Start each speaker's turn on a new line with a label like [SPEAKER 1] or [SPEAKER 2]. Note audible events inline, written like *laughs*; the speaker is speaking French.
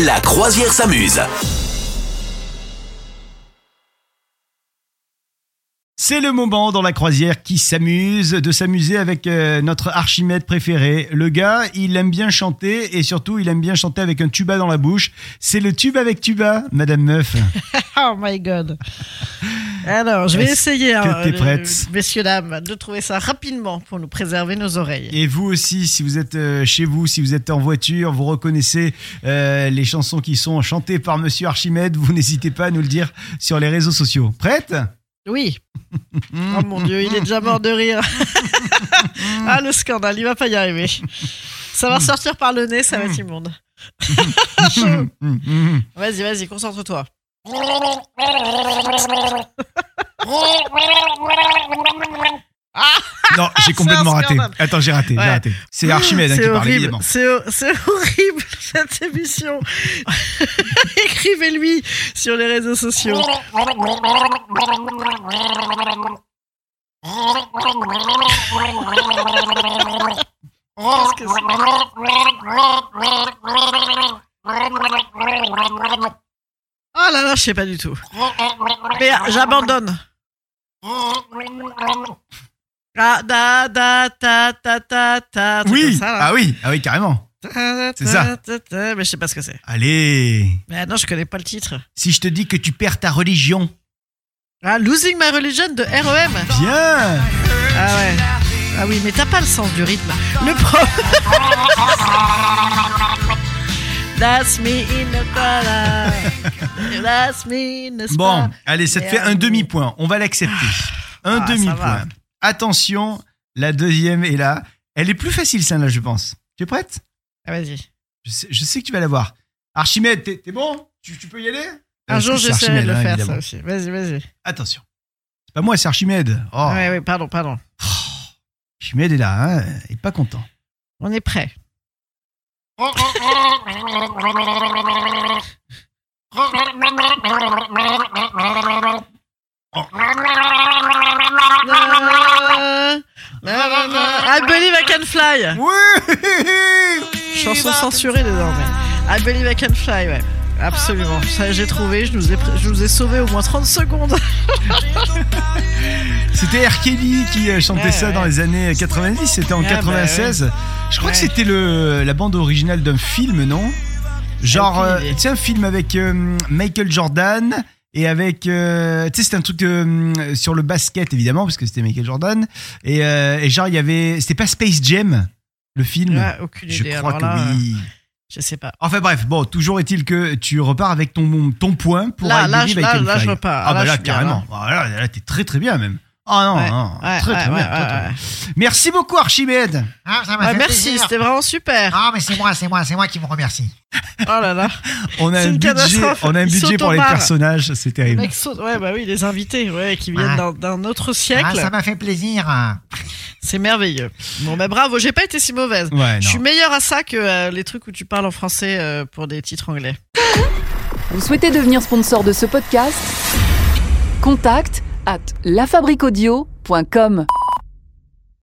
[SPEAKER 1] La croisière s'amuse.
[SPEAKER 2] C'est le moment dans la croisière qui s'amuse, de s'amuser avec euh, notre Archimède préféré. Le gars, il aime bien chanter et surtout, il aime bien chanter avec un tuba dans la bouche. C'est le tube avec tuba, Madame Meuf. *laughs*
[SPEAKER 3] Oh my god. Alors, je vais essayer, hein,
[SPEAKER 2] prête
[SPEAKER 3] messieurs, dames, de trouver ça rapidement pour nous préserver nos oreilles.
[SPEAKER 2] Et vous aussi, si vous êtes euh, chez vous, si vous êtes en voiture, vous reconnaissez euh, les chansons qui sont chantées par Monsieur Archimède, vous n'hésitez pas à nous le dire sur les réseaux sociaux. Prête?
[SPEAKER 3] Oui. *laughs* oh mon dieu, il est déjà mort de rire. *laughs* ah, le scandale, il va pas y arriver. Ça va sortir par le nez, ça va être immonde. *laughs* Vas-y, vas-y, concentre-toi. *laughs*
[SPEAKER 2] Non, j'ai complètement raté. Attends, j'ai raté, j'ai
[SPEAKER 3] Ouais.
[SPEAKER 2] raté. C'est Archimède hein, qui
[SPEAKER 3] horrible,
[SPEAKER 2] évidemment.
[SPEAKER 3] c'est horrible *laughs* cette émission. *laughs* Écrivez-lui sur les réseaux sociaux. Oh là là, je sais pas du tout. Mais j'abandonne. Ah, da, da, ta, ta, ta, ta.
[SPEAKER 2] Oui,
[SPEAKER 3] comme ça, là.
[SPEAKER 2] ah oui, ah oui, carrément. c'est ça.
[SPEAKER 3] Mais je sais pas ce que c'est.
[SPEAKER 2] Allez,
[SPEAKER 3] Mais non, je connais pas le titre.
[SPEAKER 2] si je te dis que tu perds ta religion.
[SPEAKER 3] Ah, Losing My Religion de REM.
[SPEAKER 2] Bien
[SPEAKER 3] Ah ouais. Ah oui, mais t'as pas le sens du rythme. Le pro. *laughs* That's me in the color. *laughs* That's me in the spa.
[SPEAKER 2] Bon, allez, ça te fait un demi-point. On va l'accepter. Un
[SPEAKER 3] Ah, ça
[SPEAKER 2] demi-point. Attention, la deuxième est là. Elle est plus facile, celle-là, je pense. Tu es prête?
[SPEAKER 3] Ah, vas-y.
[SPEAKER 2] je sais, je sais que tu vas l'avoir. Archimède, t'es bon? Tu, tu peux y aller?
[SPEAKER 3] Un jour, j'essaierai de le
[SPEAKER 2] hein,
[SPEAKER 3] faire, ça aussi. Vas-y, vas-y.
[SPEAKER 2] Attention. C'est pas moi, c'est Archimède. Oh,
[SPEAKER 3] Ouais, ouais, pardon, pardon.
[SPEAKER 2] Archimède est là, hein, il est pas content.
[SPEAKER 3] On est prêt. I believe I can fly.
[SPEAKER 2] Oui
[SPEAKER 3] Chanson censurée désormais. I believe I can fly, ouais. Absolument. Ça, j'ai trouvé. Je nous ai, je ai sauvé au moins 30 secondes. *laughs*
[SPEAKER 2] C'était R. Kelly qui euh, chantait
[SPEAKER 3] Ouais,
[SPEAKER 2] ça
[SPEAKER 3] ouais.
[SPEAKER 2] dans les années 90, c'était en
[SPEAKER 3] Ah, bah,
[SPEAKER 2] 96. Je crois que c'était le la bande originale d'un film, non? Genre, euh, tu sais, un film avec euh, Michael Jordan et avec, euh, tu sais, c'était un truc euh, sur le basket évidemment parce que c'était Michael Jordan et, euh, et genre il y avait, c'était pas Space Jam le film?
[SPEAKER 3] Aucune
[SPEAKER 2] Je crois
[SPEAKER 3] Alors
[SPEAKER 2] que
[SPEAKER 3] là,
[SPEAKER 2] oui.
[SPEAKER 3] Je sais pas.
[SPEAKER 2] Enfin bref, bon, toujours est-il que tu repars avec ton ton point pour
[SPEAKER 3] Là, là, je- là, là, je repars.
[SPEAKER 2] Ah bah là
[SPEAKER 3] suis bien,
[SPEAKER 2] carrément. Ah, là, là, t'es très très bien même. Ah non,
[SPEAKER 3] Ouais,
[SPEAKER 2] non,
[SPEAKER 3] ouais,
[SPEAKER 2] très très
[SPEAKER 3] ouais,
[SPEAKER 2] bien.
[SPEAKER 3] ouais,
[SPEAKER 2] très, bien. Merci beaucoup Archimède.
[SPEAKER 4] Ah, ça m'a
[SPEAKER 3] Ouais,
[SPEAKER 4] fait
[SPEAKER 3] merci, c'était vraiment super.
[SPEAKER 4] Ah, mais c'est moi, c'est moi, c'est moi qui vous remercie.
[SPEAKER 3] Oh là là.
[SPEAKER 2] On a budget, on a un budget pour les personnages, c'est
[SPEAKER 3] Le
[SPEAKER 2] terrible.
[SPEAKER 3] Ouais, bah oui, les invités, ouais, qui viennent
[SPEAKER 4] Ouais.
[SPEAKER 3] d'un- autre
[SPEAKER 4] Ah,
[SPEAKER 3] siècle.
[SPEAKER 4] ça m'a fait plaisir.
[SPEAKER 3] C'est merveilleux. Bon, bah bravo, j'ai pas été si mauvaise.
[SPEAKER 2] Ouais,
[SPEAKER 3] Je suis meilleure à ça que euh, les trucs où tu parles en français euh, pour des titres anglais.
[SPEAKER 5] Vous souhaitez devenir sponsor de ce podcast? Contact à lafabriquaudio.com.